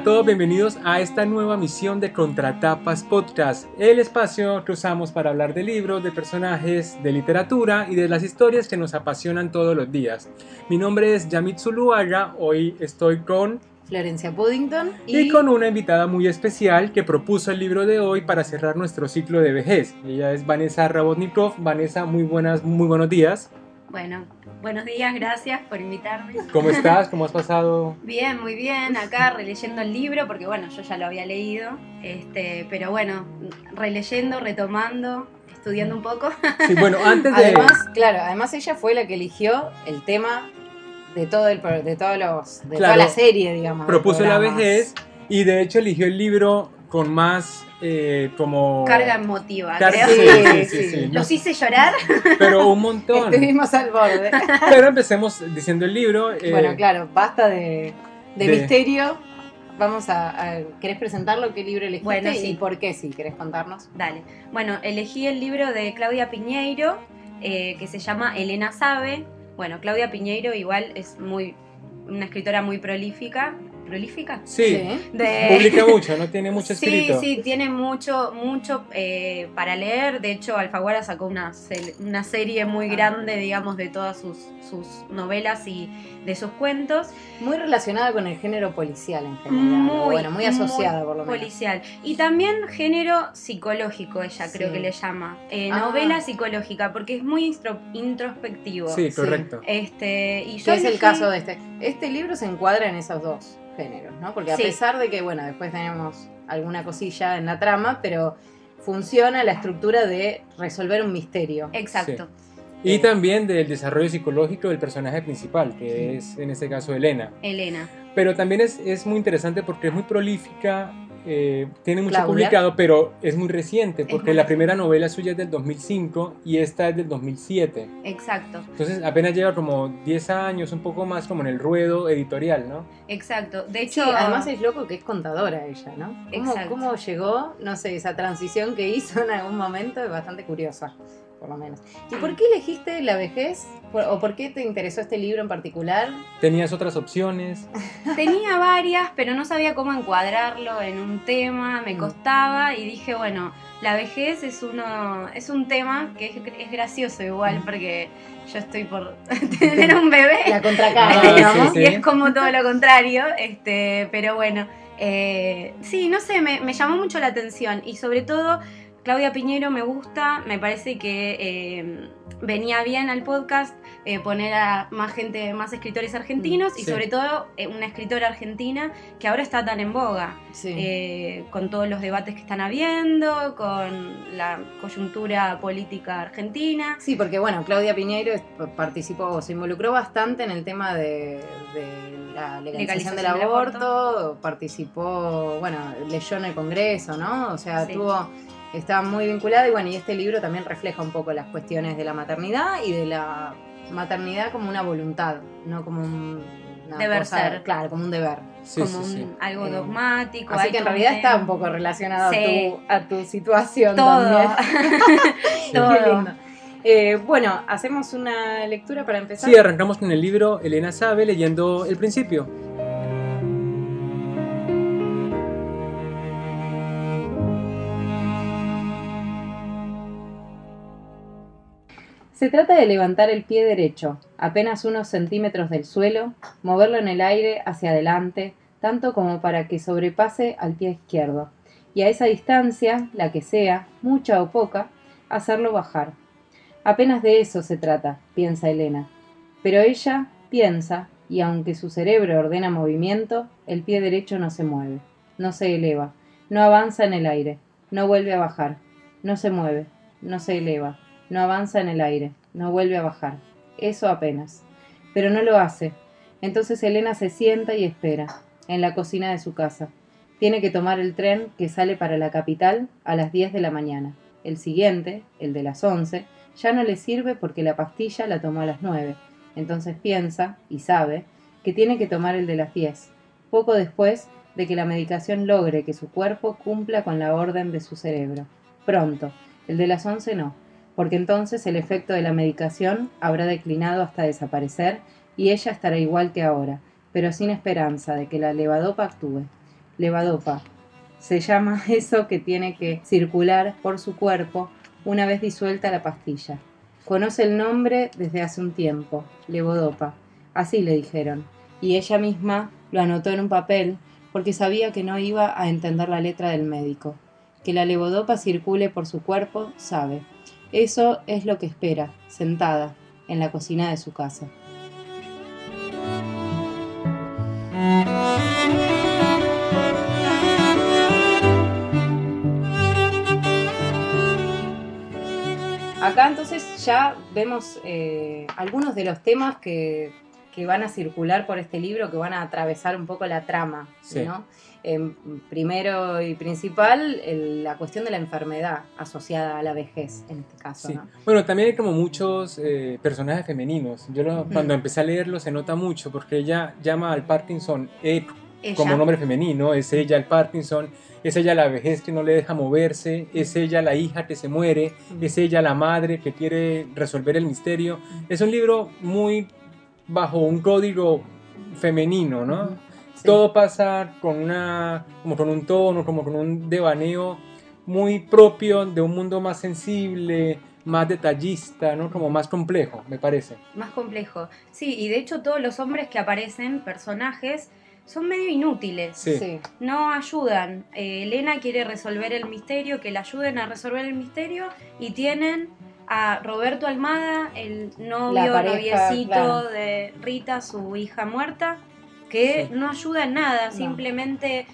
a todos, bienvenidos a esta nueva misión de Contratapas Podcast, el espacio que usamos para hablar de libros, de personajes, de literatura y de las historias que nos apasionan todos los días. Mi nombre es Yamit Zuluaga, hoy estoy con Florencia Puddington y... con una invitada muy especial que propuso el libro de hoy para cerrar nuestro ciclo de vejez. Ella es Vanessa Rabotnikov. Vanessa, muy buenas, muy buenos días. Bueno, buenos días, gracias por invitarme. ¿Cómo estás? ¿Cómo has pasado? Bien, muy bien, acá releyendo el libro, porque bueno, yo ya lo había leído, este, pero bueno, releyendo, retomando, estudiando un poco. Sí, bueno, antes de... Además, claro, además ella fue la que eligió el tema de todo el de todos los de toda la serie, digamos. Propuso la vejez y de hecho eligió el libro con más eh, como... Carga emotiva, Carga, creo. Sí, sí, sí, Los hice llorar. Pero un montón. Estuvimos al borde. Pero empecemos diciendo el libro. Eh, bueno, claro, basta de, de, misterio. Vamos a, a, ¿Querés presentarlo? ¿Qué libro elegiste bueno, sí. y por qué? Si querés contarnos. Dale. Bueno, elegí el libro de Claudia Piñeiro, eh, que se llama Elena Sabe. Bueno, Claudia Piñeiro igual es muy una escritora muy prolífica, prolífica. Sí, publica mucho, no tiene mucho escrito. Sí, sí, tiene mucho, mucho eh, para leer. De hecho, Alfaguara sacó una, una serie muy grande, digamos, de todas sus, sus novelas y de sus cuentos. Muy relacionada con el género policial en general. Muy, bueno, muy asociada por lo menos. Policial. Y también género psicológico, ella creo sí. que le llama. Eh, ah. Novela psicológica, porque es muy introspectivo. Sí, correcto. Este, y yo ¿Qué es el caso de este? Este libro se encuadra en esos dos géneros, ¿no? Porque a Sí. pesar de que, bueno, después tenemos alguna cosilla en la trama, pero funciona la estructura de resolver un misterio. Exacto. Y también del desarrollo psicológico del personaje principal, que es en este caso Elena. Elena. Pero también es, es muy interesante porque es muy prolífica, eh, tiene mucho Claudia. publicado, pero es muy reciente, porque la primera novela suya es del 2005 y esta es del 2007. Exacto. Entonces apenas lleva como 10 años, un poco más como en el ruedo editorial, ¿no? Exacto. De Sí, hecho, además es loco que es contadora ella, ¿no? ¿Cómo, Exacto. cómo llegó, no sé, esa transición que hizo en algún momento es bastante curiosa, por lo menos. ¿Y por qué elegiste la vejez? ¿O por qué te interesó este libro en particular? Tenías otras opciones. tenía varias, pero no sabía cómo encuadrarlo en un tema, me Mm. costaba y dije, bueno, la vejez es uno es un tema que es, es gracioso igual porque yo estoy por tener un bebé. La contracara, Ah, digamos. sí, y es como todo lo contrario, este, pero bueno, eh, sí, no sé, me, me llamó mucho la atención y sobre todo Claudia Piñero me gusta, me parece que eh, venía bien al podcast eh, poner a más gente, más escritores argentinos y Sí. sobre todo eh, una escritora argentina que ahora está tan en boga, Sí. eh, con todos los debates que están habiendo, con la coyuntura política argentina. Sí, porque bueno, Claudia Piñeiro es- participó, se involucró bastante en el tema de, de la legalización, Legalización del del aborto, participó, bueno, leyó en el Congreso, ¿no? O sea, Sí. tuvo, estaba muy vinculada y bueno, y este libro también refleja un poco las cuestiones de la maternidad y de la maternidad como una voluntad, no como un una Deber cosa- ser. Claro, como un deber. Sí, como sí, sí. un- algo Eh, dogmático. Así hay que en realidad está un poco relacionado Sí. a, tu, a tu situación Todo. también. Todo. Qué lindo. Eh, bueno, hacemos una lectura para empezar. Sí, arrancamos con el libro Elena Sabe leyendo el principio. Se trata de levantar el pie derecho, apenas unos centímetros del suelo, moverlo en el aire hacia adelante, tanto como para que sobrepase al pie izquierdo, y a esa distancia, la que sea, mucha o poca, hacerlo bajar. Apenas de eso se trata, piensa Elena. Pero ella piensa, y aunque su cerebro ordena movimiento, el pie derecho no se mueve, no se eleva, no avanza en el aire, no vuelve a bajar, no se mueve, no se eleva, no avanza en el aire, no vuelve a bajar. Eso apenas. Pero no lo hace. Entonces Elena se sienta y espera, en la cocina de su casa. Tiene que tomar el tren que sale para la capital a las 10 de la mañana. El siguiente, el de las 11, ya no le sirve porque la pastilla la tomó a las 9. Entonces piensa, y sabe, que tiene que tomar el de las 10. poco después de que la medicación logre que su cuerpo cumpla con la orden de su cerebro. Pronto, el de las 11 no, porque entonces el efecto de la medicación habrá declinado hasta desaparecer y ella estará igual que ahora, pero sin esperanza de que la levadopa actúe. Levadopa. Se llama eso que tiene que circular por su cuerpo una vez disuelta la pastilla. Conoce el nombre desde hace un tiempo, levodopa. Así le dijeron. Y ella misma lo anotó en un papel porque sabía que no iba a entender la letra del médico. Que la levodopa circule por su cuerpo, sabe. Eso es lo que espera, sentada, en la cocina de su casa. Acá entonces ya vemos eh, algunos de los temas que, que, van a circular por este libro, que van a atravesar un poco la trama. ¿no? Eh, primero y principal, la cuestión de la enfermedad asociada a la vejez, en este caso. ¿no? Bueno, también hay como muchos eh, personajes femeninos. Yo cuando empecé a leerlo se nota mucho porque ella llama al Parkinson como nombre femenino, es ella el Parkinson es ella la vejez que no le deja moverse, es ella la hija que se muere, es ella la madre que quiere resolver el misterio. Es un libro muy bajo un código femenino, ¿no? Todo pasa con una como con un tono, como con un devaneo muy propio de un mundo más sensible, más detallista, ¿no? Como más complejo, me parece. Más complejo. Sí, y de hecho todos los hombres que aparecen, personajes, son medio inútiles. No ayudan. Eh, Elena quiere resolver el misterio, que le ayuden a resolver el misterio y tienen a Roberto Almada, el novio, noviecito de Rita, su hija muerta, que no ayuda en nada, simplemente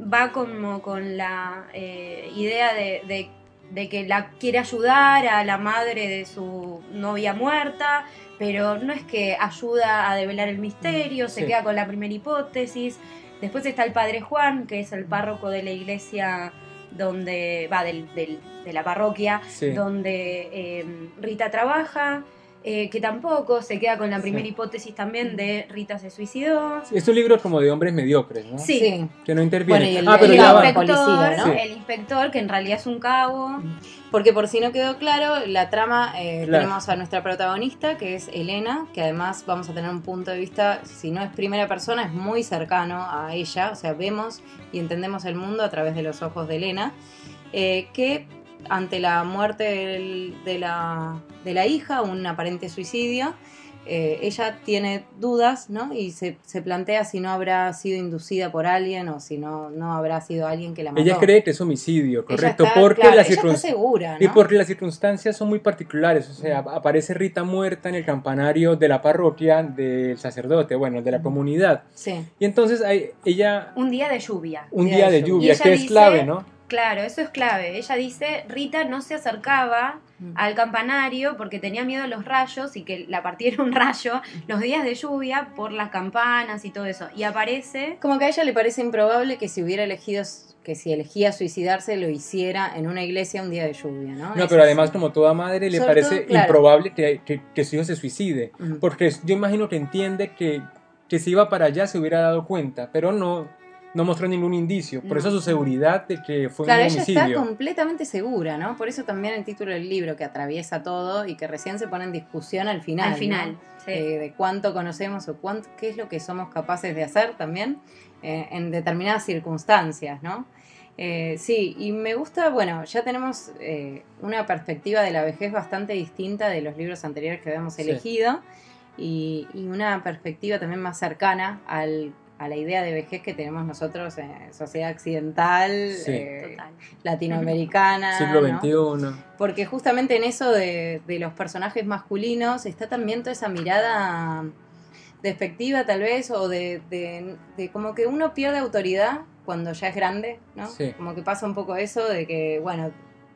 va como con la eh, idea de, de que la quiere ayudar a la madre de su novia muerta pero no es que ayuda a develar el misterio, se queda con la primera hipótesis. Después está el padre Juan, que es el párroco de la iglesia donde va del, de la parroquia donde eh, Rita trabaja. Eh, que tampoco se queda con la primera hipótesis también de Rita se suicidó. Es un libro como de hombres mediocres, ¿no? Sí. Que no interviene. el, ah, pero el, inspector, ¿no? el inspector, que en realidad es un cabo. Porque por si no quedó claro, la trama eh, tenemos a nuestra protagonista, que es Elena, que además vamos a tener un punto de vista, si no es primera persona, es muy cercano a ella, o sea, vemos y entendemos el mundo a través de los ojos de Elena, eh, que ante la muerte de, la, de la hija, un aparente suicidio, eh, ella tiene dudas, ¿no? Y se, plantea si no habrá sido inducida por alguien o si no, no habrá sido alguien que la mató. Ella cree que es homicidio, correcto, porque, las segura, y porque las circunstancias son muy particulares. O sea, aparece Rita muerta en el campanario de la parroquia del sacerdote, bueno, de la comunidad. Sí. Y entonces ella... Un día de lluvia. Un día, de lluvia, que es clave, ¿no? Claro, eso es clave. Ella dice, Rita no se acercaba mm. al campanario porque tenía miedo a los rayos y que la partiera un rayo los días de lluvia por las campanas y todo eso. Y aparece... Como que a ella le parece improbable que si hubiera elegido que si elegía suicidarse lo hiciera en una iglesia un día de lluvia, ¿no? No, pero además como toda madre le parece improbable que, que, su hijo se suicide, porque yo imagino que entiende que, que si iba para allá se hubiera dado cuenta, pero no, no mostró ningún indicio. Por eso su seguridad de que fue un homicidio. Claro, ella está completamente segura, ¿no? Por eso también el título del libro que atraviesa todo y que recién se pone en discusión al final. Al final, sí. Eh, de cuánto conocemos o cuánto, qué es lo que somos capaces de hacer también eh, en determinadas circunstancias, ¿no? Eh, sí, y me gusta, bueno, ya tenemos una perspectiva de la vejez bastante distinta de los libros anteriores que habíamos elegido y, y, una perspectiva también más cercana al a la idea de vejez que tenemos nosotros en sociedad occidental, eh, latinoamericana. Siglo XXI. Porque justamente en eso de, los personajes masculinos está también toda esa mirada despectiva tal vez, o de, de, como que uno pierde autoridad cuando ya es grande, ¿no? Como que pasa un poco eso de que, bueno,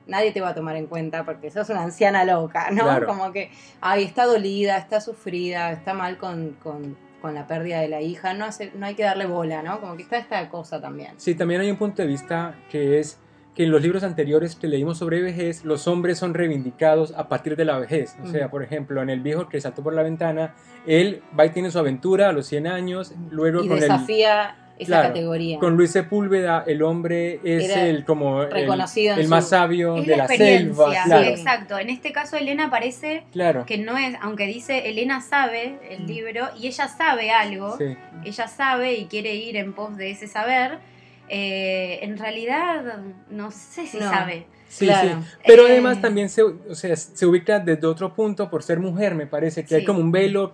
nadie te va a tomar en cuenta porque sos una anciana loca, ¿no? Como que, ay, está dolida, está sufrida, está mal con con la pérdida de la hija, no, hace, no hay que darle bola, ¿no? Como que está esta cosa también. Sí, también hay un punto de vista que es que en los libros anteriores que leímos sobre vejez, los hombres son reivindicados a partir de la vejez. O sea, por ejemplo, en El viejo que saltó por la ventana, él va y tiene su aventura a los 100 años, luego y desafía esa Claro, categoría. Con Luis Sepúlveda, el hombre es Era el como el- reconocido el, su- más sabio Es de la la experiencia, selva. sí, exacto. En este caso Elena parece claro. que no es, aunque dice Elena sabe el libro y ella sabe algo, Sí. ella sabe y quiere ir en pos de ese saber, eh, en realidad no sé si No. sabe. Sí, Claro. sí. Pero Eh, además también se, o sea, se ubica desde otro punto por ser mujer, me parece, que hay como un velo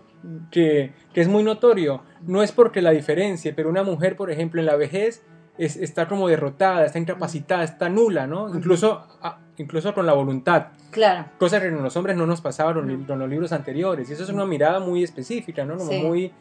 que, que es muy notorio. No es porque la diferencie, pero una mujer, por ejemplo, en la vejez es- está como derrotada, está incapacitada, está nula, ¿no? Incluso, ah, incluso con la voluntad. Claro. Cosa que con los hombres no nos los, No. en los libros anteriores. Y eso es una mirada muy específica, ¿no? Como Sí. muy,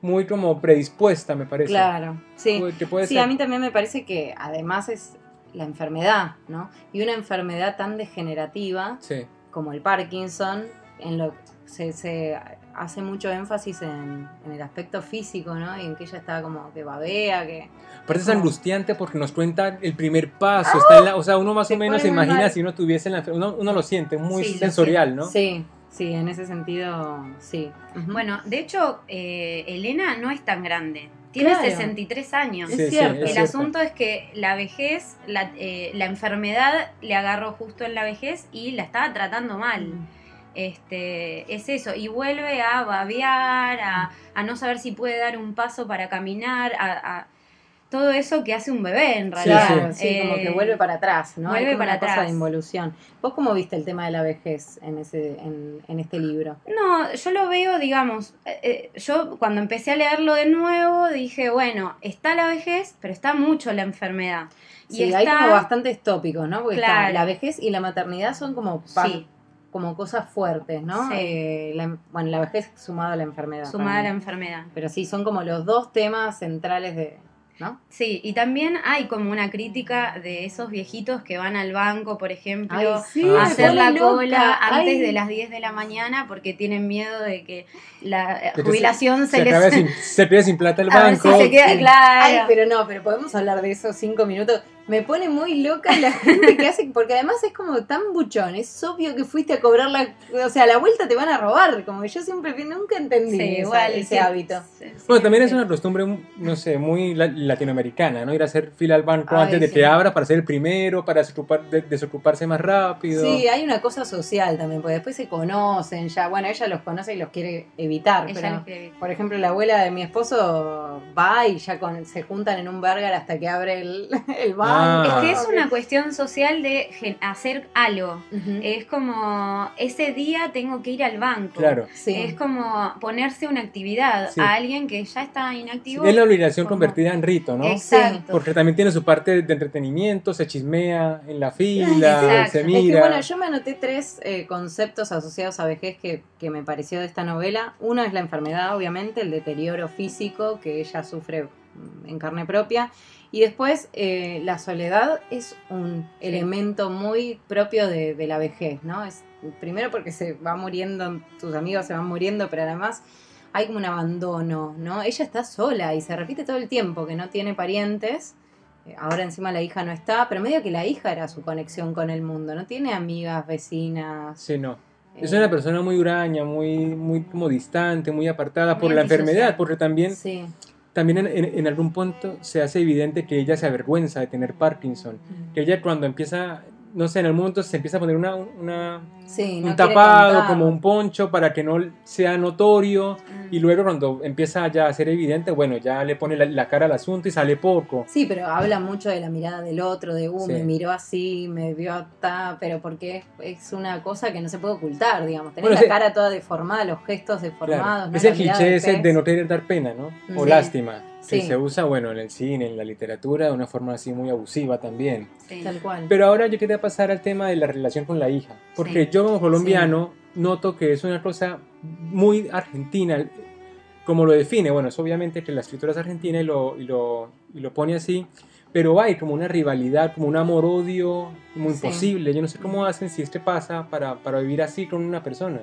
muy como predispuesta, me parece. Claro. Sí. Puede- que puede Sí, ser. a mí también me parece que además es la enfermedad, ¿no? Y una enfermedad tan degenerativa Sí. como el Parkinson, en lo se, se hace mucho énfasis en, en el aspecto físico, ¿no? Y en que ella está como que babea, que... Como- angustiante porque nos cuenta el primer paso. está en la- o sea, uno más Se o menos se imagina mal. si uno tuviese la uno, uno lo siente, muy Sí, sensorial, ¿no? Sí, sí, en ese sentido, sí. Bueno, de hecho, eh, Elena no es tan grande. Tiene Claro. 63 años. Es cierto. El cierto. asunto es que la vejez, la, eh, la enfermedad le agarró justo en la vejez y la estaba tratando mal. Mm. Este, es eso, y vuelve a babear, a, a no saber si puede dar un paso para caminar, a, a todo eso que hace un bebé en Sí, realidad. Claro, sí, como Eh, que vuelve para atrás, ¿no? vuelve Hay como para una cosa atrás. de involución. ¿Vos cómo viste el tema de la vejez en, ese, en, en este libro? No, yo lo veo, digamos, eh, eh, yo cuando empecé a leerlo de nuevo dije, bueno, está la vejez, pero está mucho la enfermedad. Y Sí, está, hay como bastantes tópicos, ¿no? Porque está Claro. la vejez y la maternidad son como, Sí. como cosas fuertes, ¿no? Sí. Eh, la- bueno, la vejez sumado a la enfermedad. sumada a la enfermedad. Pero sí, son como los dos temas centrales de... ¿No? Sí, y también hay como una crítica de esos viejitos que van al banco, por ejemplo, Ay, sí, a hacer la loca. cola antes Ay. de las 10 de la mañana porque tienen miedo de que la eh, De que jubilación Se, se, les... acabe sin, se pierde sin plata el a ver si banco. se queda Sí. claro. Ay, pero no, pero podemos hablar de esos cinco minutos. Me pone muy loca la gente que hace, porque además es como tan buchón, es obvio que fuiste a cobrar la, o sea, a la vuelta te van a robar, como que yo siempre nunca entendí Sí, esa- igual, ese sí, hábito. sí, sí, Bueno, también sí. es una costumbre, no sé, muy la- latinoamericana, ¿no? Ir a hacer fila al banco Ay, antes de sí. que abra para ser el primero, para desocupar- de- desocuparse más rápido. Sí, hay una cosa social también, porque después se conocen ya, bueno, ella los conoce y los quiere evitar, Ella pero quiere- por ejemplo la abuela de mi esposo va y ya con, se juntan en un burger hasta que abre el, el banco. Ah. Es que es una cuestión social de hacer algo. Es como, ese día tengo que ir al banco. Claro. Sí. Es como ponerse una actividad Sí. a alguien que ya está inactivo. Es la obligación como- convertida en rito, ¿no? Exacto. Porque también tiene su parte de entretenimiento, se chismea en la fila, Exacto. se Es Es que mira. bueno, yo me anoté tres eh, conceptos asociados a vejez que, que me pareció de esta novela. Uno es la enfermedad, obviamente, el deterioro físico que ella sufre mm, en carne propia. Y después, eh, la soledad es un elemento muy propio de, de la vejez, ¿no? Es, primero porque se va muriendo, tus amigos se van muriendo, pero además hay como un abandono, ¿no? Ella está sola y se repite todo el tiempo que no tiene parientes. Eh, Ahora encima la hija no está, pero medio que la hija era su conexión con el mundo, no tiene amigas, vecinas. Sí, no. Es eh, una persona muy huraña, muy, muy como distante, muy apartada Muy por la enfermedad, porque también, Sí. También en, en- en algún punto se hace evidente que ella se avergüenza de tener Parkinson. Que ella cuando empieza, no sé, en algún momento se empieza a poner una, una- Sí, un no tapado, como un poncho para que no sea notorio. Mm. Y luego cuando empieza ya a ser evidente, bueno, ya le pone la, la cara al asunto y sale poco. Sí, pero habla mucho de la mirada del otro, de, uh, Sí. me miró así, me vio hasta, pero porque es, es una cosa que no se puede ocultar, digamos. Tener Bueno, la cara toda deformada, los gestos deformados. Claro. ¿no? Es el cliché ese de no querer dar pena, ¿no? O Sí. lástima. Que Sí. se usa, bueno, en el cine, en la literatura, de una forma así muy abusiva también. Sí. Tal cual. Pero ahora yo quería pasar al tema de la relación con la hija. Porque Sí. yo como colombiano noto que es una cosa muy argentina. Como lo define, bueno, es obviamente que la escritura es argentina y lo, y lo, y lo pone así. Pero hay como una rivalidad, como un amor-odio muy Sí. imposible. Yo no sé cómo hacen si esto pasa para, para vivir así con una persona.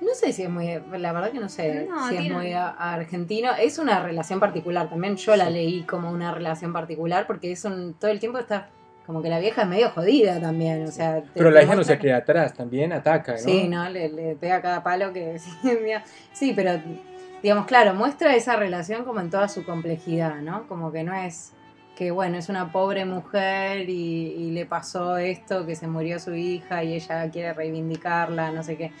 No sé si es muy, la verdad que no sé No, si es muy a- argentino. Es una relación particular también. Yo la leí como una relación particular porque es un, todo el tiempo está como que la vieja es medio jodida también. O sea, te- Pero la hija no se queda atrás, también ataca, ¿no? Sí, no, le, le pega cada palo que. Sí, pero digamos, claro, muestra esa relación como en toda su complejidad, ¿no? Como que no es que, bueno, es una pobre mujer y, y le pasó esto, que se murió su hija y ella quiere reivindicarla, no sé qué.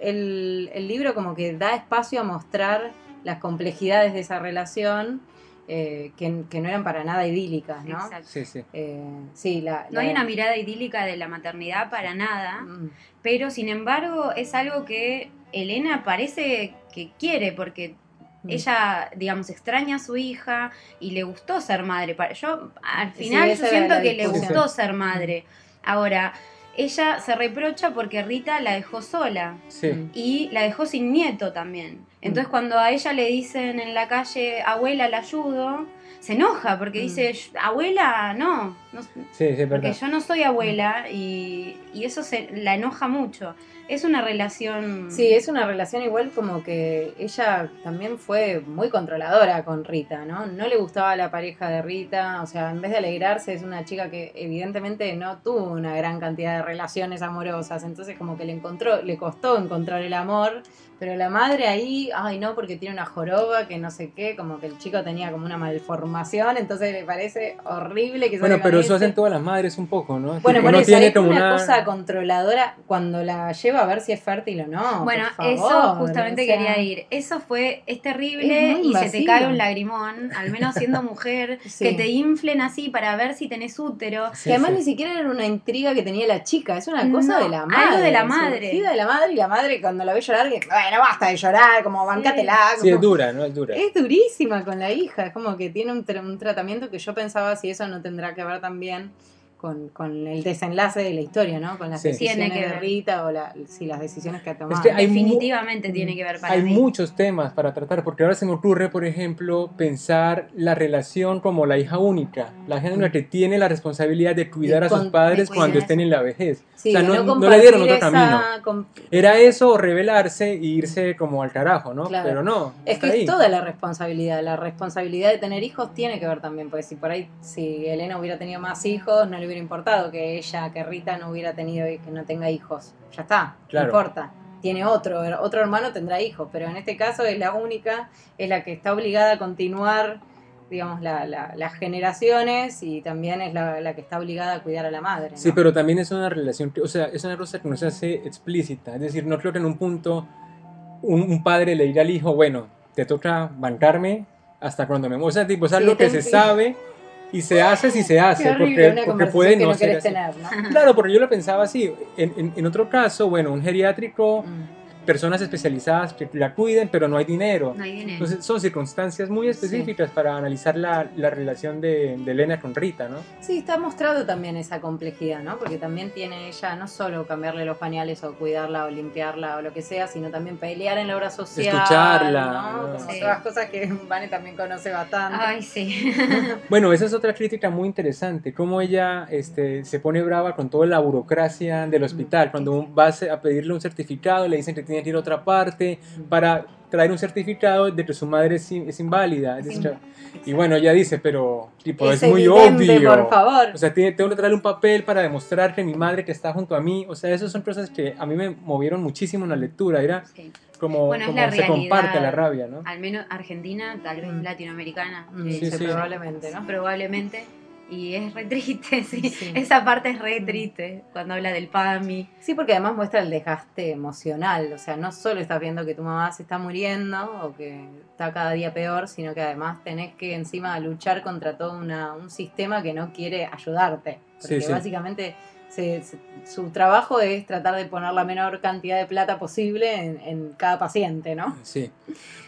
El, el libro como que da espacio a mostrar las complejidades de esa relación eh, que, que no eran para nada idílicas, ¿no? Exacto. Sí, sí. Eh, sí, la, No hay una mirada idílica de la maternidad para nada, Mm, pero sin embargo es algo que Elena parece que quiere porque mm. ella, digamos, extraña a su hija y le gustó ser madre. Yo al Sí, final yo siento que le gustó ser madre. Ahora, ella se reprocha porque Rita la dejó sola Sí. Mm. y la dejó sin nieto también. Entonces cuando a ella le dicen en la calle, abuela, la ayudo, se enoja porque Mm. dice, abuela, no, no Sí, porque yo no soy abuela y, y eso se, la enoja mucho. Es una relación... Sí, es una relación igual como que ella también fue muy controladora con Rita, ¿no? No le gustaba la pareja de Rita, o sea, en vez de alegrarse es una chica que evidentemente no tuvo una gran cantidad de relaciones amorosas, entonces como que le encontró, le costó encontrar el amor, pero la madre ahí, ay no, porque tiene una joroba, que no sé qué, como que el chico tenía como una malformación, entonces le parece horrible que Bueno, pero eso hacen todas las madres un poco, ¿no? Bueno, Tipo, por no eso tiene como una, una cosa controladora cuando la lleva a ver si es fértil o no. Bueno, por favor, eso justamente o sea, quería ir. Eso fue, es terrible Es y se te cae un lagrimón, al menos siendo mujer, Sí. que te inflen así para ver si tenés útero. Sí, que además sí. ni siquiera era una intriga que tenía la chica, es una cosa No, de la algo madre. de la madre. de la madre y la madre cuando la ve llorar, que, bueno, basta de llorar, como bancátela. Sí, es dura, ¿no? Es dura. es durísima con la hija, es como que tiene un, tra- un tratamiento que yo pensaba si eso no tendrá que ver también con, con el desenlace de la historia, ¿no? Con las Sí. decisiones Tiene que de ver. Rita o la, si las decisiones que ha tomado. que hay mu- Definitivamente tiene que ver para Hay mí. muchos temas para tratar, porque ahora se me ocurre, por ejemplo, pensar la relación como la hija única, la hija única que tiene la responsabilidad de cuidar a sus padres cuando estén en la vejez. Sí, o sea, no, no compartir le dieron otro esa camino. Era eso o rebelarse e irse como al carajo, ¿no? Claro. Pero no. Es que ahí. es toda la responsabilidad. La responsabilidad de tener hijos tiene que ver también, porque si por ahí, si Elena hubiera tenido más hijos, no le hubiera importado que ella, que Rita no hubiera tenido, que no tenga hijos. Ya está, Claro. no importa. Tiene otro, otro hermano tendrá hijos, pero en este caso es la única, es la que está obligada a continuar, digamos, la- la- las generaciones y también es la, la que está obligada a cuidar a la madre. ¿no? Sí, pero también es una relación, que- o sea, es una cosa que no se hace explícita. Es decir, no creo que en un punto un, un padre le diga al hijo, bueno, te toca bancarme hasta cuando me muera. O sea, tipo, es Sí, algo que se sabe y se hace si se hace, horrible, porque, porque puede no no ser así. tener, ¿no? Claro, porque yo lo pensaba así. En, en- en otro caso, bueno, un geriátrico, Mm. Personas especializadas que la cuiden, pero no hay dinero. No hay dinero. Entonces son circunstancias muy específicas para analizar la, la relación de, de Elena con Rita, ¿no? Sí, está mostrado también esa complejidad, ¿no? Porque también tiene ella no solo cambiarle los pañales o cuidarla o limpiarla o lo que sea, sino también pelear en la obra social. Escucharla, ¿no? ¿no? Como Sí. todas cosas que Vane también conoce bastante. Ay, sí. Bueno, esa es otra crítica muy interesante, cómo ella este, se pone brava con toda la burocracia del hospital. Cuando vas a pedirle un certificado, le dicen que tiene que ir a otra parte para traer un certificado de que su madre es, in- es inválida. Sí. Y bueno, ella dice, pero tipo, es, Es muy evidente, obvio. por favor. O sea, tiene- tengo que traerle un papel para demostrar que mi madre que está junto a mí, o sea, esas son cosas que a mí me movieron muchísimo en la lectura, era Sí. como, Bueno, como se comparte la rabia, ¿no? Al menos Argentina, tal vez Mm. latinoamericana. Mm, eh, Sí, sí, sí. probablemente, ¿no? Probablemente. Y es re triste, sí. Sí. Esa parte es re triste cuando habla del PAMI. Sí, porque además muestra el desgaste emocional. O sea, no solo estás viendo que tu mamá se está muriendo o que está cada día peor, sino que además tenés que encima luchar contra todo una- un sistema que no quiere ayudarte. Porque Sí, sí. básicamente se- se- su trabajo es tratar de poner la menor cantidad de plata posible en, en cada paciente, ¿no? Sí.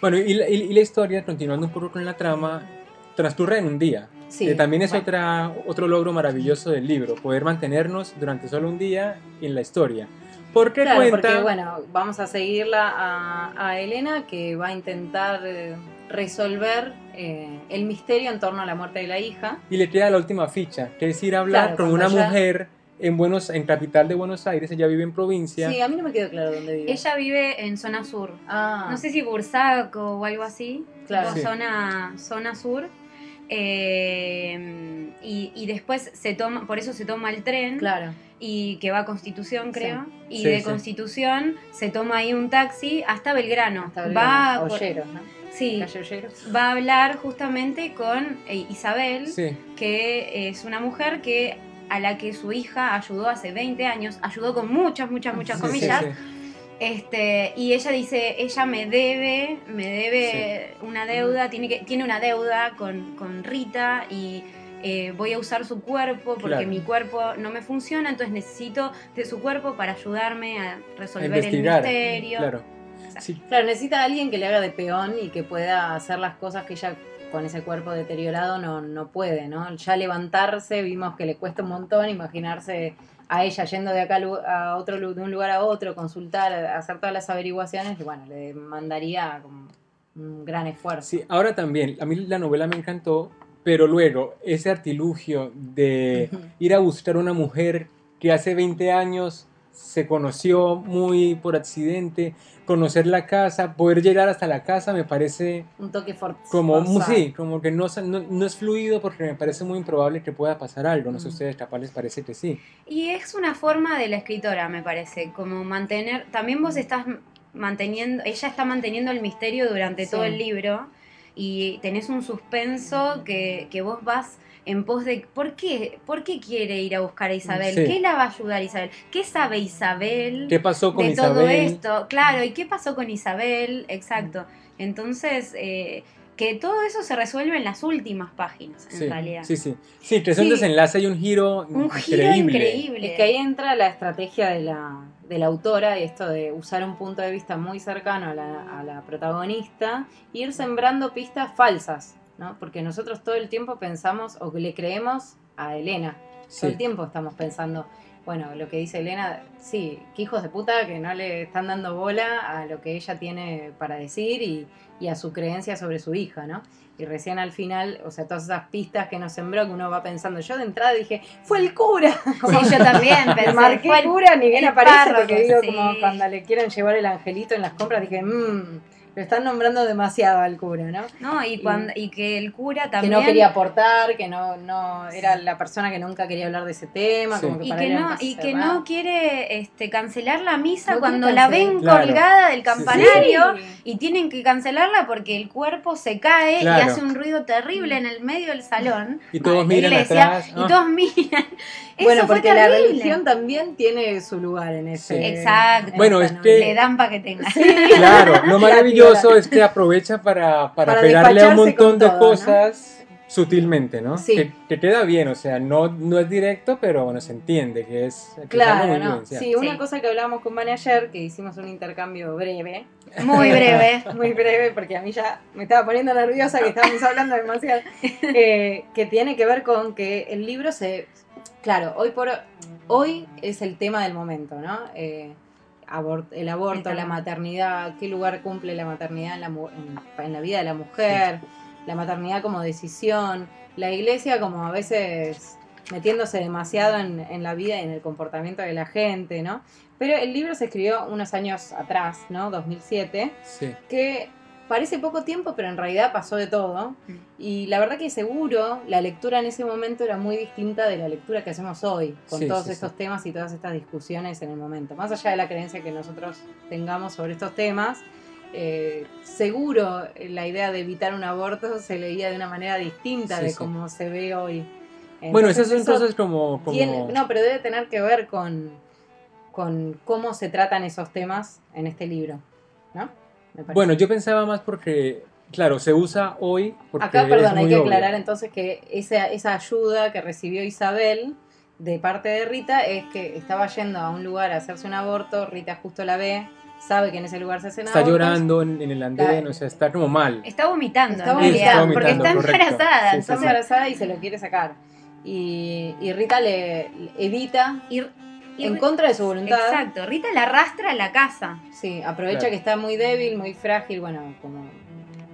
Bueno, y la, y- y la historia, continuando un poco con la trama, transcurre en un día. Sí, que también es bueno. otra, otro logro maravilloso del libro, poder mantenernos durante solo un día en la historia. Porque Claro, cuenta... porque bueno, vamos a seguirla a, a Elena que va a intentar eh, resolver eh, el misterio en torno a la muerte de la hija. Y le queda la última ficha, que es ir a hablar Claro, con una mujer en, Buenos, en capital de Buenos Aires, ella vive en provincia. Sí, a mí no me quedó claro dónde vive. Ella vive en zona sur. Ah, No sé si Bursaco o algo así. Claro. tipo Sí. zona, zona sur. Eh, y, y después se toma, por eso se toma el tren Claro. y que va a Constitución, creo. Y Sí, de sí. Constitución se toma ahí un taxi hasta Belgrano. Hasta va, Olleros, ¿no? sí, va a hablar justamente con eh, Isabel, Sí. que es una mujer que a la que su hija ayudó hace 20 años, ayudó con muchas, muchas, muchas Sí, sí, comillas, sí. Este, y ella dice, ella me debe, me debe una deuda, tiene, que, tiene una deuda con, con Rita y eh, voy a usar su cuerpo porque Claro. mi cuerpo no me funciona, entonces necesito de su cuerpo para ayudarme a A resolver el misterio. Claro. Sí, Claro, necesita a alguien que le haga de peón y que pueda hacer las cosas que ella con ese cuerpo deteriorado no, no puede, ¿no? Ya levantarse, vimos que le cuesta un montón imaginarse a ella yendo de acá a otro de un lugar a otro, consultar, hacer todas las averiguaciones, y bueno, le mandaría como un gran esfuerzo. Sí, ahora también, a mí la novela me encantó, pero luego ese artilugio de ir a buscar una mujer que hace 20 años se conoció muy por accidente, conocer la casa, poder llegar hasta la casa me parece Un toque fuerte. como, sí, como que no, no, no es fluido porque me parece muy improbable que pueda pasar algo, no sé Mm. ustedes, capaz les parece que sí. Y es una forma de la escritora, me parece, como mantener, también vos estás manteniendo, ella está manteniendo el misterio durante Sí. todo el libro y tenés un suspenso que, que vos vas en pos de ¿por qué? ¿Por qué quiere ir a buscar a Isabel? Sí. ¿Qué la va a ayudar Isabel? ¿Qué sabe Isabel ¿Qué pasó con de Isabel? todo esto? Claro, ¿y qué pasó con Isabel? Exacto. Entonces, eh, que todo eso se resuelve en las últimas páginas, en Sí, realidad. sí, sí. Sí, que es un Sí. desenlace y un giro Un giro increíble. increíble. Es que ahí entra la estrategia de la, de la autora, y esto de usar un punto de vista muy cercano a la, a la protagonista, e ir sembrando pistas falsas, ¿no? Porque nosotros todo el tiempo pensamos o que le creemos a Elena. Sí. Todo el tiempo estamos pensando, bueno, lo que dice Elena, sí, que hijos de puta que no le están dando bola a lo que ella tiene para decir y, y a su creencia sobre su hija, ¿no? Y recién al final, o sea, todas esas pistas que nos sembró, que uno va pensando, yo de entrada dije, fue el cura. Como Sí, yo también pensé, marqué fue el- cura, ni bien aparece, párroco, porque digo, sí. como cuando le quieren llevar el angelito en las compras, dije, mmm, lo están nombrando demasiado al cura, ¿no? No, y, cuando, y que el cura también... Que no quería aportar, que no, no era la persona que nunca quería hablar de ese tema, Sí. como que y para que no y que no quiere este cancelar la misa No cuando la ven Claro. colgada del sí. campanario Sí. y tienen que cancelarla porque el cuerpo se cae Claro. y hace un ruido terrible en el medio del salón Y todos miran iglesia, atrás. y ah. todos miran Bueno, Eso fue porque la religión también tiene su lugar en ese. Sí. Exacto. en Bueno, es que- le dan para que tenga Sí. Claro, lo maravilloso es que aprovecha para, para, Para pegarle a un montón de cosas sutilmente, ¿no? Sí. Que, que queda bien, o sea, no, no es directo, pero bueno, se entiende que es que Claro, muy ¿no? Sí, una Sí. cosa que hablábamos con Vane ayer, que hicimos un intercambio breve, muy breve muy breve, porque a mí ya me estaba poniendo nerviosa que estábamos hablando demasiado, eh, que tiene que ver con que el libro se... Claro, hoy por hoy es el tema del momento, ¿no? Eh, abor- el aborto, la maternidad, qué lugar cumple la maternidad en la, mu- en, en la vida de la mujer, la maternidad como decisión, la iglesia como a veces metiéndose demasiado en, en la vida y en el comportamiento de la gente, ¿no? Pero el libro se escribió unos años atrás, ¿no? 2007 Sí. que parece poco tiempo, pero en realidad pasó de todo. Y la verdad que seguro la lectura en ese momento era muy distinta de la lectura que hacemos hoy, con Sí, todos sí, estos sí. temas y todas estas discusiones en el momento. Más allá de la creencia que nosotros tengamos sobre estos temas, eh, seguro la idea de evitar un aborto se leía de una manera distinta de cómo se ve hoy. Bueno, Entonces, eso cosas como... como... tiene- no, pero debe tener que ver con, con cómo se tratan esos temas en este libro. Me parece. Bueno, yo pensaba más porque, claro, se usa hoy porque Acá, es perdón, hay que obvio. aclarar entonces que esa, esa ayuda que recibió Isabel de parte de Rita es que estaba yendo a un lugar a hacerse un aborto, Rita justo la ve, sabe que en ese lugar se hacen Está abortos. llorando en, en el andén, o sea, está como mal. está vomitando Está en Sí, está realidad, porque vomitando, está correcto. embarazada Sí, Está embarazada y se lo quiere sacar. Y, y Rita le le evita, y- y- en contra de su voluntad, exacto Rita la arrastra a la casa Sí, aprovecha Claro. que está muy débil, muy frágil, bueno, como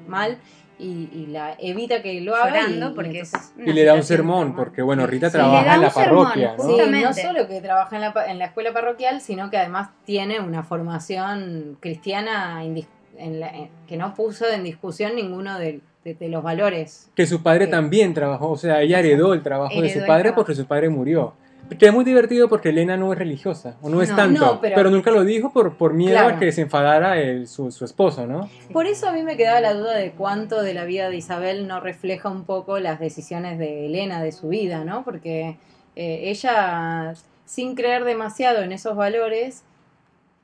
mal, y, y la evita que lo haga. y- porque entonces- Y le da un sermón, porque bueno, Rita Sí, trabaja en la sermón, parroquia, ¿no? Sí, no solo que trabaja en la, en la escuela parroquial, sino que además tiene una formación cristiana indis- en la- en- que no puso en discusión ninguno de, de, de los valores. Que su padre Sí. también trabajó, o sea, ella heredó el trabajo de Heredó su el padre porque su padre murió. Que es muy divertido porque Elena no es religiosa, o no es No, tanto, no, pero... pero- nunca lo dijo por, por miedo Claro. a que se enfadara el- su, su esposo, ¿no? Por eso a mí me quedaba la duda de cuánto de la vida de Isabel no refleja un poco las decisiones de Elena de su vida, ¿no? Porque eh, ella, sin creer demasiado en esos valores,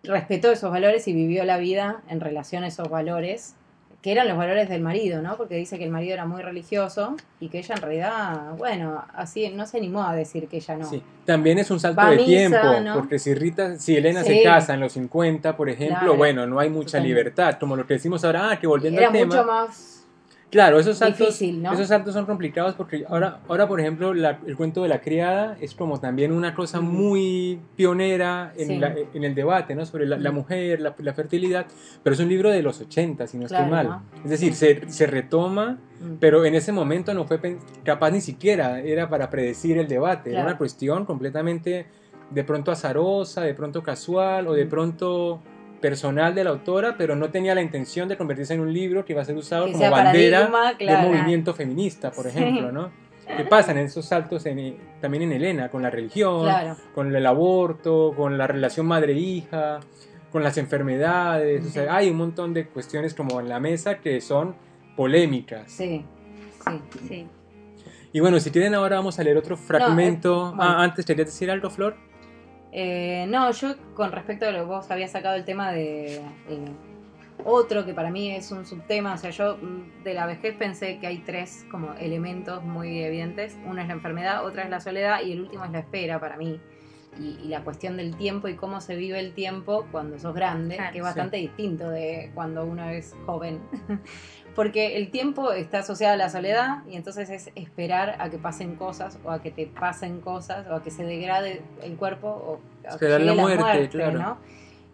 respetó esos valores y vivió la vida en relación a esos valores, que eran los valores del marido, ¿no? Porque dice que el marido era muy religioso y que ella en realidad, bueno, así no se animó a decir que ella no. Sí, también es un salto Va de misa, tiempo, ¿no? porque si Rita, si Elena Sí. se casa en los 50, por ejemplo, Claro. bueno, no hay mucha libertad, como lo que decimos ahora, ah, que volviendo Era al tema, mucho más claro, esos saltos, difícil, ¿no? esos saltos son complicados porque ahora, ahora por ejemplo, la- el cuento de la criada es como también una cosa Mm. muy pionera en, Sí. la- en el debate, ¿no? Sobre la, la Mm. mujer, la, fertilidad, pero es un libro de los 80, si no estoy Claro, mal. ¿no? Es decir, Sí. se, se retoma Mm. pero en ese momento no fue capaz ni siquiera, era para predecir el debate, era Claro. una cuestión completamente de pronto azarosa, de pronto casual o de Mm. pronto personal de la autora, pero no tenía la intención de convertirse en un libro que iba a ser usado Que como bandera claro. de movimiento feminista, por Sí. ejemplo, ¿no? Que pasan en esos saltos en- también en Elena, con la religión, Claro. con el aborto, con la relación madre-hija, con las enfermedades, o sea, hay un montón de cuestiones como en la mesa que son polémicas. Sí, sí. Sí. Y bueno, si quieren ahora vamos a leer otro fragmento. bueno. Ah, antes querías decir algo, Flor. Eh, no, yo con respecto a lo que vos habías sacado el tema de eh, otro que para mí es un subtema, o sea, yo mm, de la vejez pensé que hay tres como elementos muy evidentes. Uno es la enfermedad, otra es la soledad y el último es la espera para mí. Y, y la cuestión del tiempo y cómo se vive el tiempo cuando sos grande, Claro, que es bastante distinto de cuando uno es joven. Porque el tiempo está asociado a la soledad y entonces es esperar a que pasen cosas o a que te pasen cosas o a que se degrade el cuerpo o a que Esperar la llegue muerte, claro. ¿no?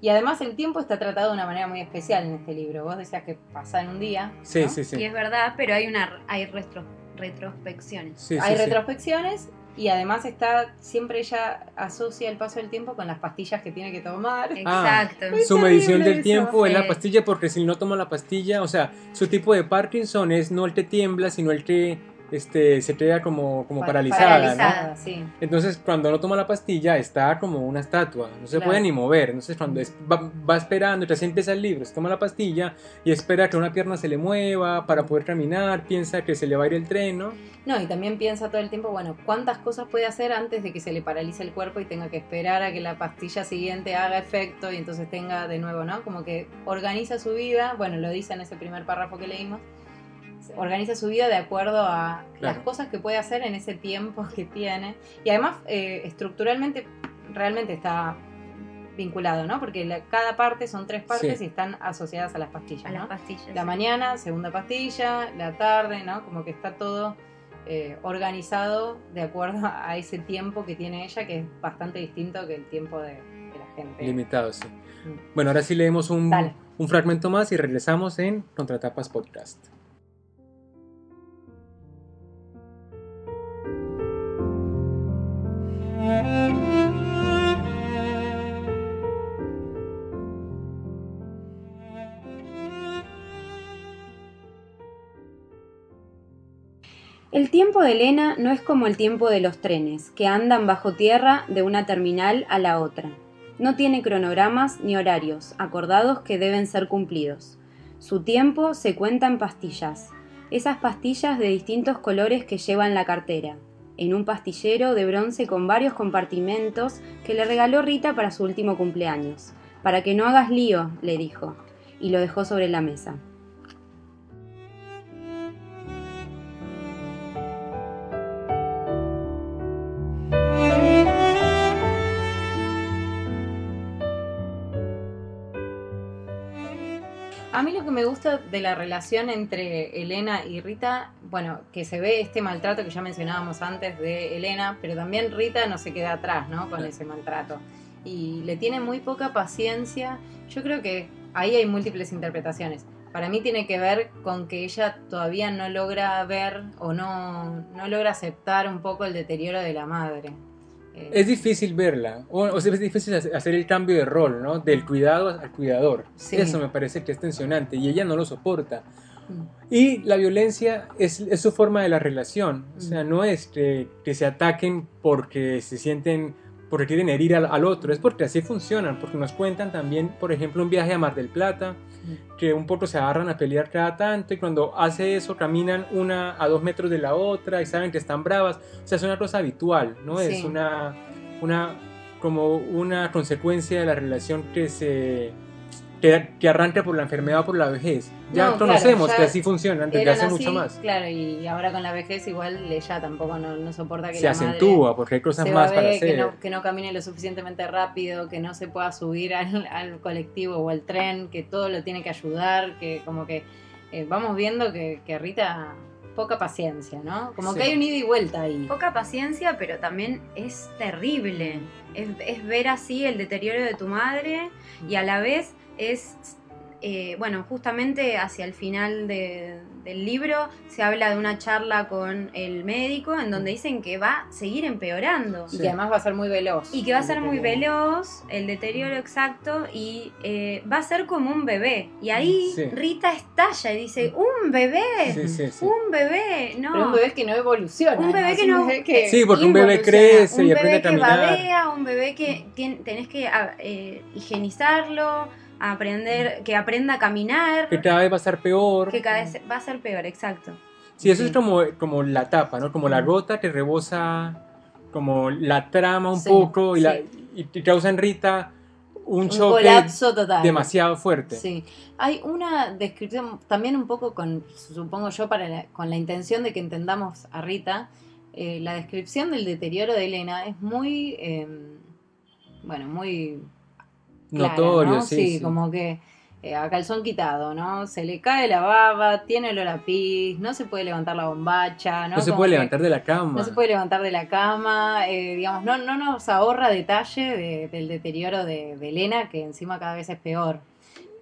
Y además el tiempo está tratado de una manera muy especial en este libro. Vos decías que pasa en un día. Sí, ¿no? sí, sí. Y es verdad, pero hay una hay retro, retrospecciones. Sí, Hay sí, sí. retrospecciones y además está siempre ella asocia el paso del tiempo con las pastillas que tiene que tomar. Ah, Exacto. Su medición del eso. tiempo es la pastilla porque si no toma la pastilla, o sea, su tipo de Parkinson es no el que tiembla, sino el que este, se queda como, como Pa- paralizada, ¿no? paralizada. sí. Entonces, cuando no toma la pastilla, está como una estatua, no se Claro. puede ni mover. Entonces, cuando es- va, va esperando, entonces empieza el libro, se toma la pastilla y espera que una pierna se le mueva para poder caminar, piensa que se le va a ir el tren, ¿no? No, y también piensa todo el tiempo, bueno, cuántas cosas puede hacer antes de que se le paralice el cuerpo y tenga que esperar a que la pastilla siguiente haga efecto y entonces tenga de nuevo, ¿no? Como que organiza su vida, bueno, lo dice en ese primer párrafo que leímos, organiza su vida de acuerdo a las cosas que puede hacer en ese tiempo que tiene. Y además, eh, estructuralmente, realmente está vinculado, ¿no? Porque la- cada parte son tres partes Sí. y están asociadas a las pastillas, A las ¿no? pastillas. La mañana, segunda pastilla, la tarde, ¿no? Como que está todo eh, organizado de acuerdo a ese tiempo que tiene ella, que es bastante distinto que el tiempo de, de la gente. Limitado, sí. Mm. Bueno, ahora sí leemos un, Dale. un fragmento más y regresamos en Contratapas Podcast. El tiempo de Elena no es como el tiempo de los trenes, que andan bajo tierra de una terminal a la otra. No tiene cronogramas ni horarios acordados que deben ser cumplidos. Su tiempo se cuenta en pastillas, esas pastillas de distintos colores que lleva en la cartera, en un pastillero de bronce con varios compartimentos que le regaló Rita para su último cumpleaños. Para que no hagas lío, le dijo, y lo dejó sobre la mesa. Me gusta de la relación entre Elena y Rita, bueno, que se ve este maltrato que ya mencionábamos antes de Elena, pero también Rita no se queda atrás, ¿no? Con ese maltrato. Y le tiene muy poca paciencia. Yo creo que ahí hay múltiples interpretaciones. Para mí tiene que ver con que ella todavía no logra ver o no, no logra aceptar un poco el deterioro de la madre. Eh, Es difícil verla, o, o sea, es difícil hace- hacer el cambio de rol, ¿no? Del cuidado al cuidador. Sí. Eso me parece que es tensionante y ella no lo soporta. Y la violencia es, es, su forma de la relación. O sea, no es que, que se ataquen porque se sienten porque quieren herir al, al, otro, es porque así funcionan, porque nos cuentan también, por ejemplo, un viaje a Mar del Plata, que un poco se agarran a pelear cada tanto y cuando hace eso caminan una a dos metros de la otra y saben que están bravas, o sea, es una cosa habitual, ¿no? Sí. Es una, una, como una consecuencia de la relación que se que, que, arranca por la enfermedad o por la vejez. Ya no, conocemos claro, ya que así funciona desde hace así, mucho más. Claro, y ahora con la vejez igual ella tampoco no, no soporta que se la acentúa porque hay cosas más para hacer. Que no, que no camine lo suficientemente rápido, que no se pueda subir al, al, colectivo o al tren, que todo lo tiene que ayudar, que como que eh, vamos viendo que, que, Rita poca paciencia, ¿no? Como sí. que hay un ida y vuelta ahí. Poca paciencia, pero también es terrible. Es, es ver así el deterioro de tu madre y a la vez es, eh, bueno, justamente hacia el final de, del libro se habla de una charla con el médico en donde dicen que va a seguir empeorando. Y que además va a ser muy veloz. Y que va a ser muy veloz, el deterioro exacto, y eh, va a ser como un bebé. Y ahí sí. Rita estalla y dice, un bebé, sí, un bebé, no. Pero un bebé que no evoluciona. Un bebé que no... Un bebé que sí, porque un bebé crece un y aprende a caminar. Un bebé que babea, un bebé que tien, tenés que eh, higienizarlo a aprender, que aprenda a caminar. Que cada vez va a ser peor. Que cada vez va a ser peor, exacto. Sí, eso sí. es como, como la tapa, ¿no? Como la gota que rebosa como la trama un sí, poco y, sí. la, y, causa en Rita un, un choque colapso total. demasiado fuerte. Sí. Hay una descripción también un poco con, supongo yo, para la, con la intención de que entendamos a Rita. Eh, la descripción del deterioro de Elena es muy, eh, bueno, muy notorio, ¿no? sí, sí, como que eh, a calzón quitado, ¿no? Se le cae la baba, tiene olor a pis, no se puede levantar la bombacha, ¿no? No se Como puede levantar de la cama. No se puede levantar de la cama, eh, digamos, no, no nos ahorra detalle de, del deterioro de, de Elena, que encima cada vez es peor.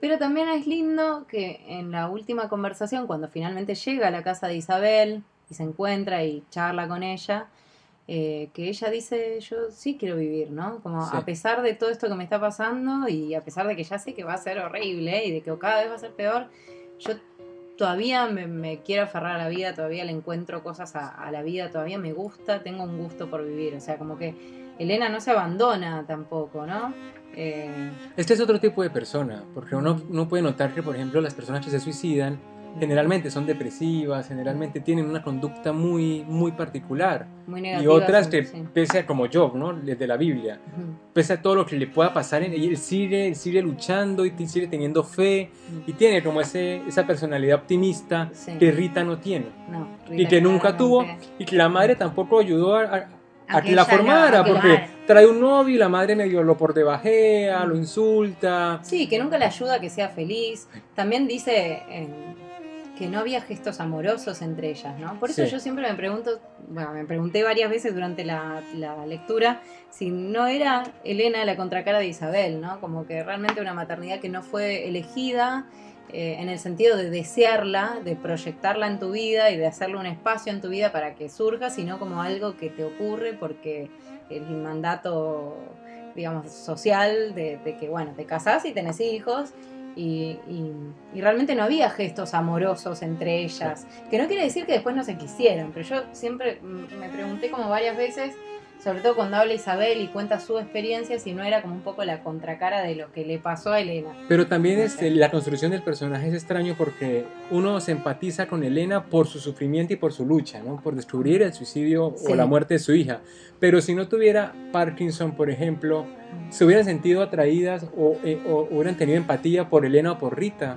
Pero también es lindo que en la última conversación, cuando finalmente llega a la casa de Isabel y se encuentra y charla con ella, eh, que ella dice, yo sí quiero vivir, ¿no? Como Sí. a pesar de todo esto que me está pasando y a pesar de que ya sé que va a ser horrible y de que cada vez va a ser peor, yo todavía me, me quiero aferrar a la vida, todavía le encuentro cosas a, a la vida, todavía me gusta, tengo un gusto por vivir, o sea, como que Elena no se abandona tampoco, ¿no? Eh, Este es otro tipo de persona, porque uno, uno puede notar que, por ejemplo, las personas que se suicidan generalmente son depresivas, generalmente tienen una conducta muy, muy particular. muy Y negativa. otras sí, que, sí. pese a como Job, ¿no? Desde la Biblia, pese a todo lo que le pueda pasar, él sigue, él sigue luchando y sigue teniendo fe y tiene como ese, esa personalidad optimista Sí. que Rita no tiene No, y Rita que nunca tuvo y que la madre tampoco ayudó a, a- a A que que la formara que porque la- trae un novio y la madre medio lo por debajea, lo insulta. Sí, que nunca le ayuda a que sea feliz. También dice que no había gestos amorosos entre ellas, ¿no? Por eso Sí. yo siempre me pregunto, bueno, me pregunté varias veces durante la, la lectura si no era Elena la contracara de Isabel, ¿no? Como que realmente una maternidad que no fue elegida eh, en el sentido de desearla, de proyectarla en tu vida y de hacerle un espacio en tu vida para que surja, sino como algo que te ocurre porque el mandato digamos, social de, de que, bueno, te casás y tenés hijos y, y- realmente no había gestos amorosos entre ellas, que no quiere decir que después no se quisieran, pero yo siempre me pregunté como varias veces, sobre todo cuando habla Isabel y cuenta su experiencia, si no era como un poco la contracara de lo que le pasó a Elena. Pero también este, la construcción del personaje es extraño porque uno se empatiza con Elena por su sufrimiento y por su lucha, ¿no? Por descubrir el suicidio Sí. o la muerte de su hija. Pero si no tuviera Parkinson, por ejemplo, se hubieran sentido atraídas o, eh, o hubieran tenido empatía por Elena o por Rita.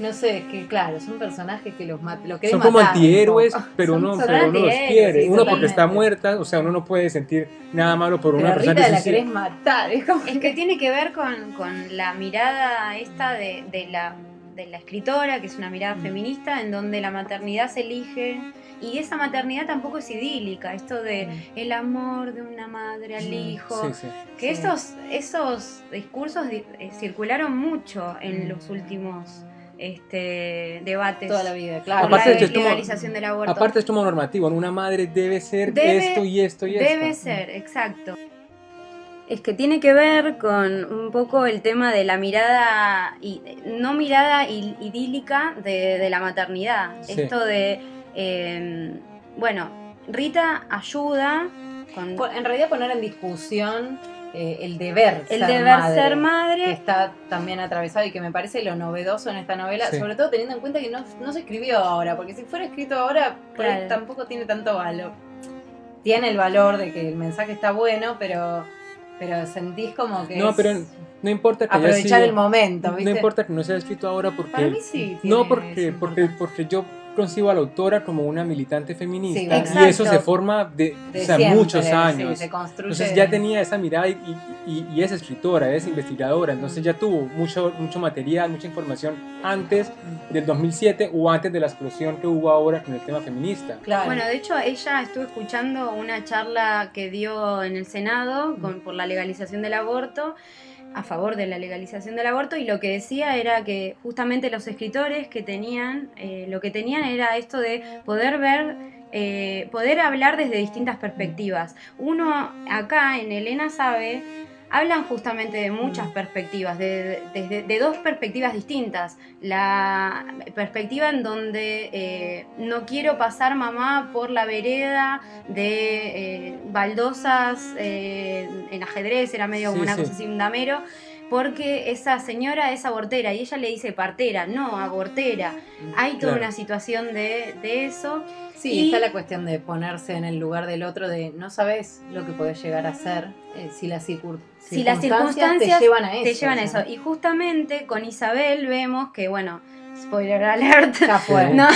No sé, es que claro, son personajes que los mat lo Son como matar antihéroes, pero Son- uno, son pero uno los quiere. sí, uno porque está muerta, o sea, uno no puede sentir nada malo por una persona Rita que la se querés matar, es como Es que tiene que ver con, con la mirada esta de, de la, de la escritora, que es una mirada Mm. feminista, en donde la maternidad se elige. Y esa maternidad tampoco es idílica, esto de el amor de una madre al Mm. hijo. Sí, sí. Que Sí. esos, esos discursos di- eh, circularon mucho en Mm. los últimos este, debates. toda la vida, claro. Aparte la legalización del aborto. Aparte es como normativo, ¿no? una madre debe ser Debe- esto y esto y Debe esto. ser, exacto. Es que tiene que ver con un poco el tema de la mirada, y, no mirada idílica de, la maternidad. Esto de, em, bueno, Rita ayuda con... En realidad poner en discusión eh, el deber, el ser, deber madre, ser madre, que está también atravesado y que me parece lo novedoso en esta novela, sobre todo teniendo en cuenta que no, se escribió ahora, porque si fuera escrito ahora, tampoco tiene tanto valor. Tiene el valor de que el mensaje está bueno, pero, pero sentís como que. No, pero no importa que aprovechar el momento. No importa que no sea escrito ahora porque. Para mí sí. No, porque, porque, porque yo concibo a la autora como una militante feminista y eso se forma de, muchos años. se entonces ya tenía esa mirada y, y, es escritora, es investigadora, entonces ya tuvo mucho, mucho material, mucha información antes del 2007 o antes de la explosión que hubo ahora con el tema feminista. Bueno, de hecho ella estuvo escuchando una charla que dio en el Senado con, por la legalización del aborto a favor de la legalización del aborto y lo que decía era que justamente los escritores que tenían, eh, lo que tenían era esto de poder ver, eh, poder hablar desde distintas perspectivas. Uno acá en Elena sabe hablan justamente de muchas mm. perspectivas, de, de, dos perspectivas distintas. La perspectiva en donde eh, no quiero pasar mamá por la vereda de eh, baldosas eh, en ajedrez, era medio como una cosa así, un damero porque esa señora es abortera y ella le dice partera, no, abortera. Mm, Hay toda una situación de, de eso. Sí, está la cuestión de ponerse en el lugar del otro, de no sabes lo que puedes llegar a ser eh, si, las si las circunstancias te llevan a eso. Te llevan a eso. Y justamente con Isabel vemos que, bueno, spoiler alert, no,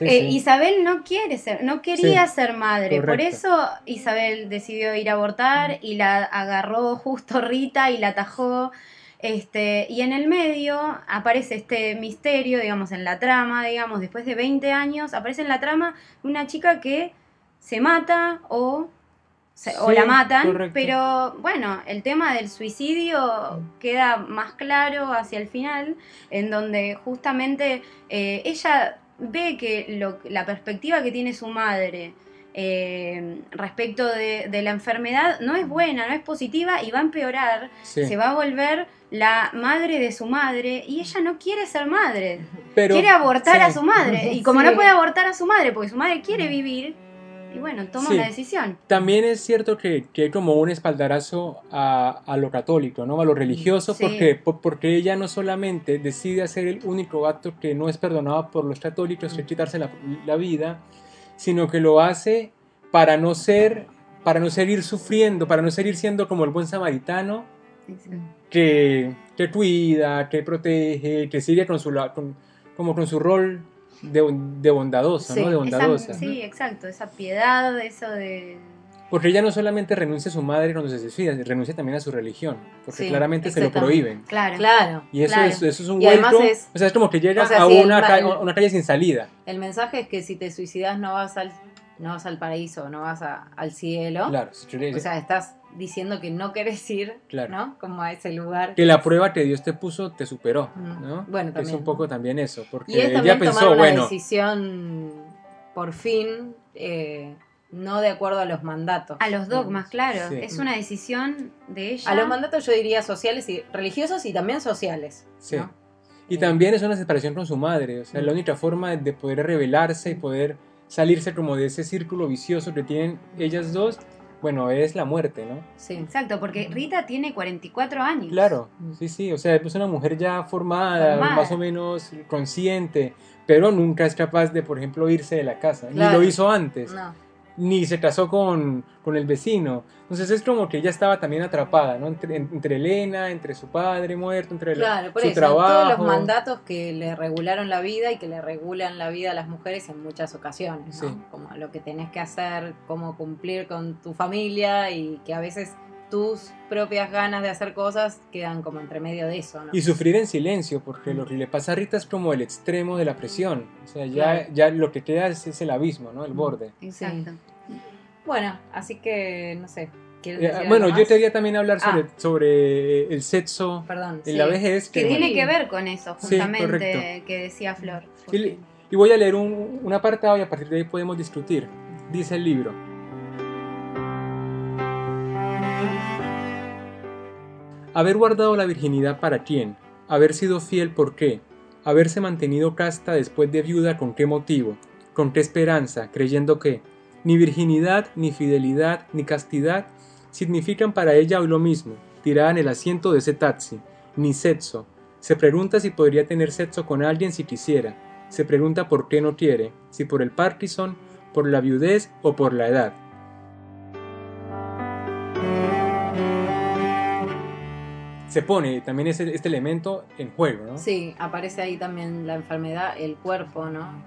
eh, Isabel no quiere ser, no quería ser madre, por eso Isabel decidió ir a abortar y la agarró justo Rita y la atajó. Este, y en el medio aparece este misterio, digamos, en la trama, digamos, después de 20 años, aparece en la trama una chica que se mata o, o la matan, pero bueno, el tema del suicidio queda más claro hacia el final, en donde justamente eh, ella ve que la perspectiva que tiene su madre, eh, respecto de, la enfermedad no es buena, no es positiva y va a empeorar, se va a volver la madre de su madre y ella no quiere ser madre, quiere abortar a su madre y como no puede abortar a su madre porque su madre quiere vivir, y bueno, toma una decisión. También es cierto que, que hay como un espaldarazo a, a, lo católico, ¿no? a lo religioso, porque, porque ella no solamente decide hacer el único acto que no es perdonado por los católicos, que es quitarse la, la vida, sino que lo hace para no ser, para no seguir sufriendo, para no seguir siendo como el buen samaritano que, que cuida, que protege, que sigue con su, como con su rol de, de bondadoso, ¿no? De bondadosa. sí, exacto, esa piedad, eso de... Porque ella no solamente renuncia a su madre cuando se suicida, renuncia también a su religión, porque claramente se lo prohíben. Claro, claro. Y eso, Es, eso es un vuelco, o sea, es como que llega a una, una calle sin salida. El mensaje es que si te suicidas no vas al no vas al paraíso, no vas al cielo. Claro, o sea, estás diciendo que no quieres ir, ¿no? Como a ese lugar. Que la prueba que Dios te puso te superó, ¿no? Bueno, también. Es un poco también eso, porque y es ella pensó, una bueno, decisión por fin eh, no de acuerdo a los mandatos. A los dogmas, claro. Es una decisión de ella. A los mandatos yo diría sociales y religiosos y también sociales. Sí. Y también es una separación con su madre, o sea, la única forma de poder revelarse y poder salirse como de ese círculo vicioso que tienen ellas dos, bueno, es la muerte, ¿no? Sí, exacto, porque Rita tiene 44 años. Claro, sí, sí, o sea, es una mujer ya formada, más o menos consciente, pero nunca es capaz de, por ejemplo, irse de la casa, ni lo hizo antes. No ni se casó con, con, el vecino. Entonces es como que ella estaba también atrapada, ¿no? Entre, entre Elena, entre su padre muerto, entre claro, por su eso, trabajo. Todos los mandatos que le regularon la vida y que le regulan la vida a las mujeres en muchas ocasiones, ¿no? Como lo que tenés que hacer, cómo cumplir con tu familia y que a veces tus propias ganas de hacer cosas quedan como entre medio de eso. ¿no? Y sufrir en silencio, porque lo que le pasa a Rita es como el extremo de la presión. O sea, ya, ya lo que queda es, el abismo, ¿no? El borde. Exacto. Bueno, así que, no sé. Eh, bueno, yo quería también hablar sobre, ah. sobre el sexo en la vejez. Que, tiene que ver con eso, justamente, que decía Flor. Y, y, voy a leer un, un apartado y a partir de ahí podemos discutir. Dice el libro. Haber guardado la virginidad para quién, haber sido fiel por qué, haberse mantenido casta después de viuda con qué motivo, con qué esperanza, creyendo que ni virginidad, ni fidelidad, ni castidad significan para ella hoy lo mismo, tirada en el asiento de ese taxi, ni sexo. Se pregunta si podría tener sexo con alguien si quisiera. Se pregunta por qué no quiere, si por el Parkinson, por la viudez o por la edad. Se pone también ese, este elemento en juego, ¿no? Sí, aparece ahí también la enfermedad, el cuerpo, ¿no?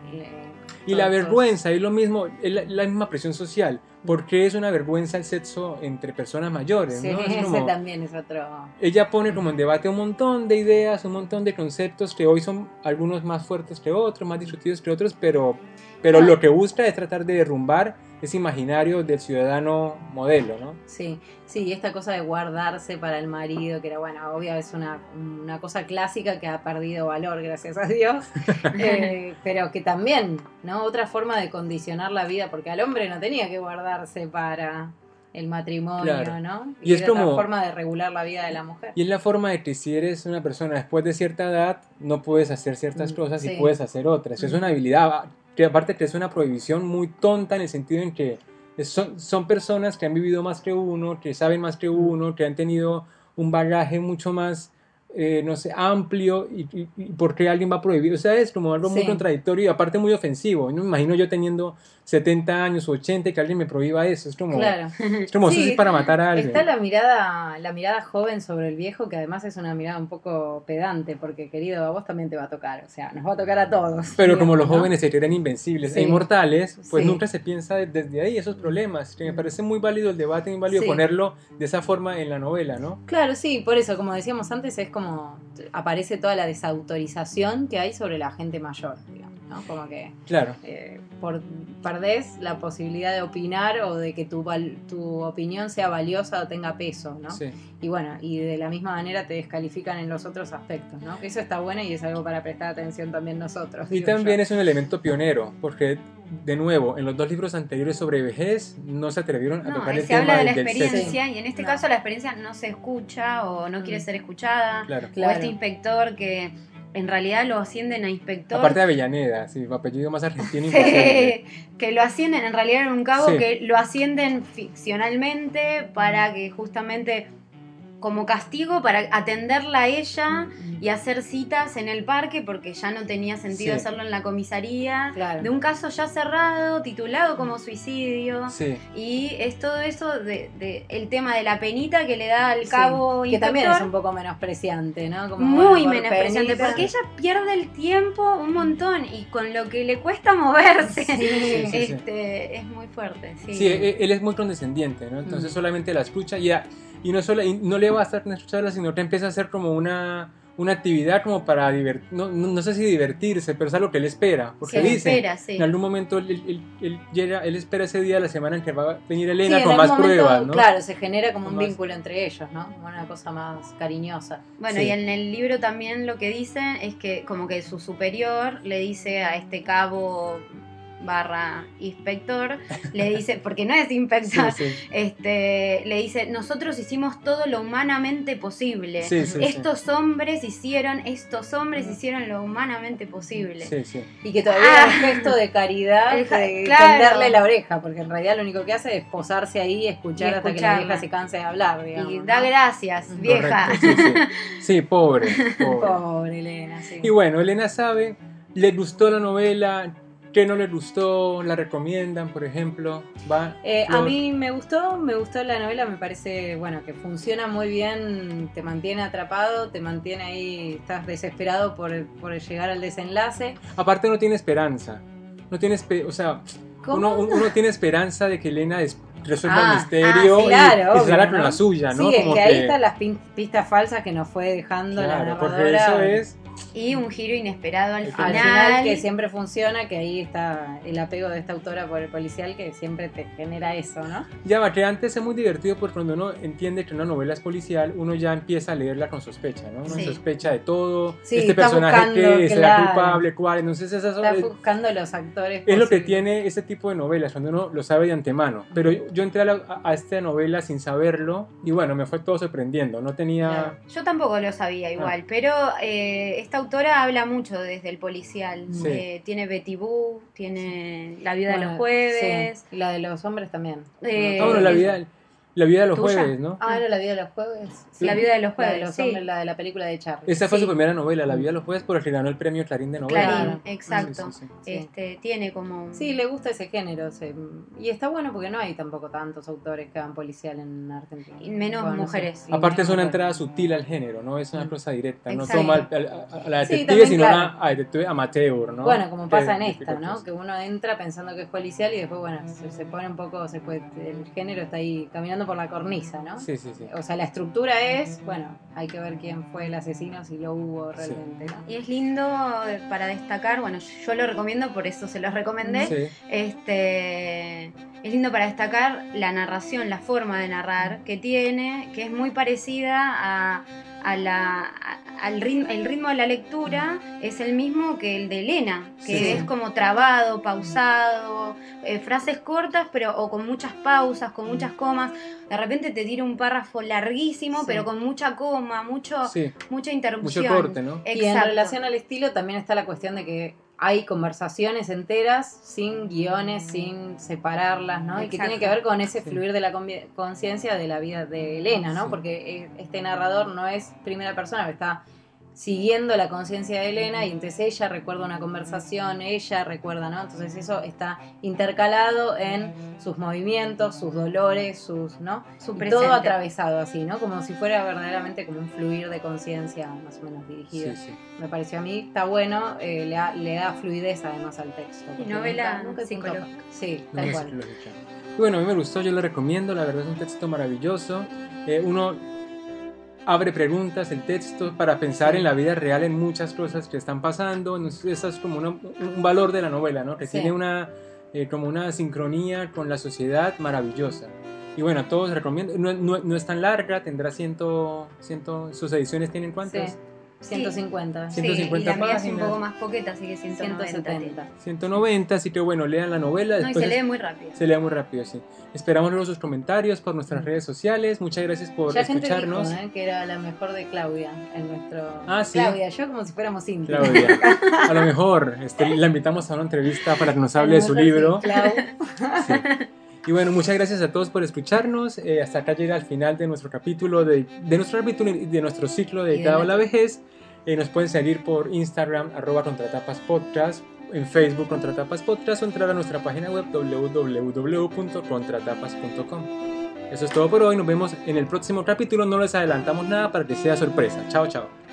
y la vergüenza, es lo mismo, es la, misma presión social, porque es una vergüenza el sexo entre personas mayores, sí, ¿no? ese también es otro... Ella pone como en debate un montón de ideas, un montón de conceptos que hoy son algunos más fuertes que otros, más discutidos que otros, pero, pero lo que busca es tratar de derrumbar ese imaginario del ciudadano modelo, ¿no? Sí, sí, esta cosa de guardarse para el marido, que era, bueno, obvio es una, cosa clásica que ha perdido valor, gracias a Dios, eh, pero que también, ¿no? Otra forma de condicionar la vida, porque al hombre no tenía que guardarse para el matrimonio, ¿no? Y, es como forma de regular la vida de la mujer. Y es la forma de que si eres una persona después de cierta edad, no puedes hacer ciertas mm, cosas y puedes hacer otras. Es una habilidad que aparte que es una prohibición muy tonta en el sentido en que son, son personas que han vivido más que uno, que saben más que uno, que han tenido un bagaje mucho más eh, no sé, amplio y, por qué alguien va a prohibir. O sea, es como algo muy contradictorio y aparte muy ofensivo. No me imagino yo teniendo 70 años o 80 que alguien me prohíba eso. Es como, claro. es como si es para matar a alguien. Está la mirada, la mirada joven sobre el viejo, que además es una mirada un poco pedante, porque querido, a vos también te va a tocar. O sea, nos va a tocar a todos. Pero como los jóvenes se creen invencibles e inmortales, pues nunca se piensa desde ahí esos problemas. Que me parece muy válido el debate, muy válido ponerlo de esa forma en la novela, ¿no? Claro, sí, por eso, como decíamos antes, es como como aparece toda la desautorización que hay sobre la gente mayor, digamos, ¿no? Como que claro. Eh, por, perdés la posibilidad de opinar o de que tu, tu opinión sea valiosa o tenga peso, ¿no? Y bueno, y de la misma manera te descalifican en los otros aspectos, ¿no? Que eso está bueno y es algo para prestar atención también nosotros. Y también es un elemento pionero, porque de nuevo, en los dos libros anteriores sobre vejez no se atrevieron a tocar el se habla de la experiencia y en este caso la experiencia no se escucha o no quiere mm. ser escuchada. O este inspector que en realidad lo ascienden a inspector. Aparte de Avellaneda, sí, apellido más argentino. que lo ascienden, en realidad en un cabo que lo ascienden ficcionalmente para que justamente como castigo para atenderla a ella y hacer citas en el parque porque ya no tenía sentido hacerlo en la comisaría. De un caso ya cerrado, titulado como suicidio. Y es todo eso de, el tema de la penita que le da al cabo Que también es un poco menospreciante, ¿no? Muy menospreciante, porque ella pierde el tiempo un montón y con lo que le cuesta moverse este, es muy fuerte. Sí, e, él es muy condescendiente, ¿no? Entonces mm. solamente la escucha y ya y no, solo, no le va a estar escucharla, sino que empieza a hacer como una, una actividad como para divertir, no, no, sé si divertirse, pero es algo que él espera, porque dice, en algún momento él, él, llega, él espera ese día de la semana en que va a venir Elena con más pruebas, ¿no? Claro, se genera como un vínculo entre ellos, ¿no? Una cosa más cariñosa. Bueno, y en el libro también lo que dice es que como que su superior le dice a este cabo barra inspector, le dice, porque no es inspector, este, le dice, nosotros hicimos todo lo humanamente posible. estos hombres hicieron, estos hombres hicieron lo humanamente posible. Y que todavía es un ah. gesto de caridad de tenderle la oreja, porque en realidad lo único que hace es posarse ahí y escuchar hasta que la vieja se canse de hablar. y da gracias, vieja. sí, pobre. Pobre, pobre Elena. Y bueno, Elena sabe, le gustó la novela, ¿Qué no les gustó? ¿La recomiendan, por ejemplo? ¿Va? Eh, a mí me gustó, me gustó la novela, me parece, bueno, que funciona muy bien, te mantiene atrapado, te mantiene ahí, estás desesperado por, llegar al desenlace. Aparte no tiene esperanza, no tiene, o sea, uno, uno, tiene esperanza de que Elena resuelva el ah, misterio ah, y, salga con la suya, ¿no? Sí, es que, ahí están las pistas falsas que nos fue dejando la narradora. Porque eso es y un giro inesperado al Al final. Al final que siempre funciona, que ahí está el apego de esta autora por el policial que siempre te genera eso, ¿no? Ya va, que antes es muy divertido porque cuando uno entiende que una novela es policial, uno ya empieza a leerla con sospecha, ¿no? Uno Sí. sospecha de todo, Sí, este personaje que será claro. culpable, cuál, entonces esas son- Está es, buscando los actores. es lo que posibles. tiene ese tipo de novelas, cuando uno lo sabe de antemano. Pero yo, yo entré a, la- a- esta novela sin saberlo y bueno, me fue todo sorprendiendo, no tenía... Claro. Yo tampoco lo sabía Ah. igual, pero eh, esta autora habla mucho desde el policial. Sí. Eh, tiene Betty Boo, tiene La vida de los jueves. sí. Y la de los hombres también. Eh, Ah, bueno, la vida, la vida de los ¿Tuya? jueves, ¿no? Ah, era la vida de los jueves. La vida de los La de jueves, los sí. hombres, la de la película de Charlie. Esa fue Sí. su primera novela, La vida de los jueves, por el que ganó el premio Clarín de novela. Clarín, exacto. Sí, sí, sí. Sí. Este, tiene como... un- Sí, le gusta ese género. se- Y está bueno porque no hay tampoco tantos autores que hagan policial en Argentina. Y menos Bueno, no sé. mujeres. Sí, Aparte es menos una mujeres. entrada sutil al género, no es una Mm. cosa directa, no Exacto. toma al- al- a, a la Sí, detective, también, sino claro. a, a detective amateur, ¿no? Bueno, como pasa en esta, ¿no? Que uno entra pensando que es policial y después, bueno, se, se pone un poco, se puede, el género está ahí caminando por la cornisa, ¿no? Sí, sí, sí. O sea, la estructura es, bueno, hay que ver quién fue el asesino, si lo hubo realmente, ¿no? Y es lindo eh, para destacar, bueno, yo lo recomiendo, por eso se los recomendé. Sí, Este, es lindo para destacar la narración, la forma de narrar que tiene, que es muy parecida a, a la, a- al ritmo, el ritmo de la lectura es el mismo que el de Elena, que Sí. es como trabado, pausado, eh, frases cortas, pero o con muchas pausas, con muchas comas. De repente te tira un párrafo larguísimo, Sí. pero con mucha coma, mucho, sí, mucha interrupción. mucho corte, ¿no? Y en Exacto. relación al estilo también está la cuestión de que hay conversaciones enteras sin guiones, sin separarlas, ¿no? Y que tiene que ver con ese Sí. fluir de la conciencia de la vida de Elena, ¿no? Sí. Porque eh, este narrador no es primera persona, que está siguiendo la conciencia de Elena y entonces ella recuerda una conversación, ella recuerda, ¿no? Entonces eso está intercalado en sus movimientos, sus dolores, sus, ¿no? Su Y presente. todo atravesado así, ¿no? Como si fuera verdaderamente como un fluir de conciencia más o menos dirigido. Sí, sí. Me pareció a mí, está bueno, eh, le, da, le da fluidez además al texto. porque novela nunca- nunca. Sí, No tal es cual. Y bueno, a mí me gustó, yo lo recomiendo, la verdad es un texto maravilloso. Eh, uno abre preguntas el texto para pensar en la vida real en muchas cosas que están pasando. Entonces, eso es como una- un valor de la novela, ¿no? Que Sí. tiene una, eh, como una sincronía con la sociedad maravillosa. Y bueno, a todos recomiendo. No, no- no es tan larga, tendrá ciento, ciento sus ediciones tienen cuántas? Sí, 150. Sí. Sí, y 150 la mía es un páginas. poco más poqueta, así que 190. 170. 190, así que bueno, lean la novela. No, y se lee muy rápido. Se lee muy rápido, sí. Esperamos luego sus comentarios por nuestras redes sociales. Muchas gracias por Ya gente escucharnos. dijo ¿eh? que era la mejor de Claudia en nuestro... Ah, sí. Claudia, yo como si fuéramos íntimos. Claudia. A lo mejor este, la invitamos a una entrevista para que nos hable de su libro. Clau. Sí. Y bueno, muchas gracias a todos por escucharnos. Eh, hasta acá llega el final de nuestro capítulo, de, de nuestro capítulo de nuestro ciclo dedicado a la vejez. Eh, nos pueden seguir por Instagram, arroba contratapas podcast, en Facebook Contratapas Podcast o entrar a nuestra página web www.contratapas.com. Eso es todo por hoy. Nos vemos en el próximo capítulo. No les adelantamos nada para que sea sorpresa. Chao, chao.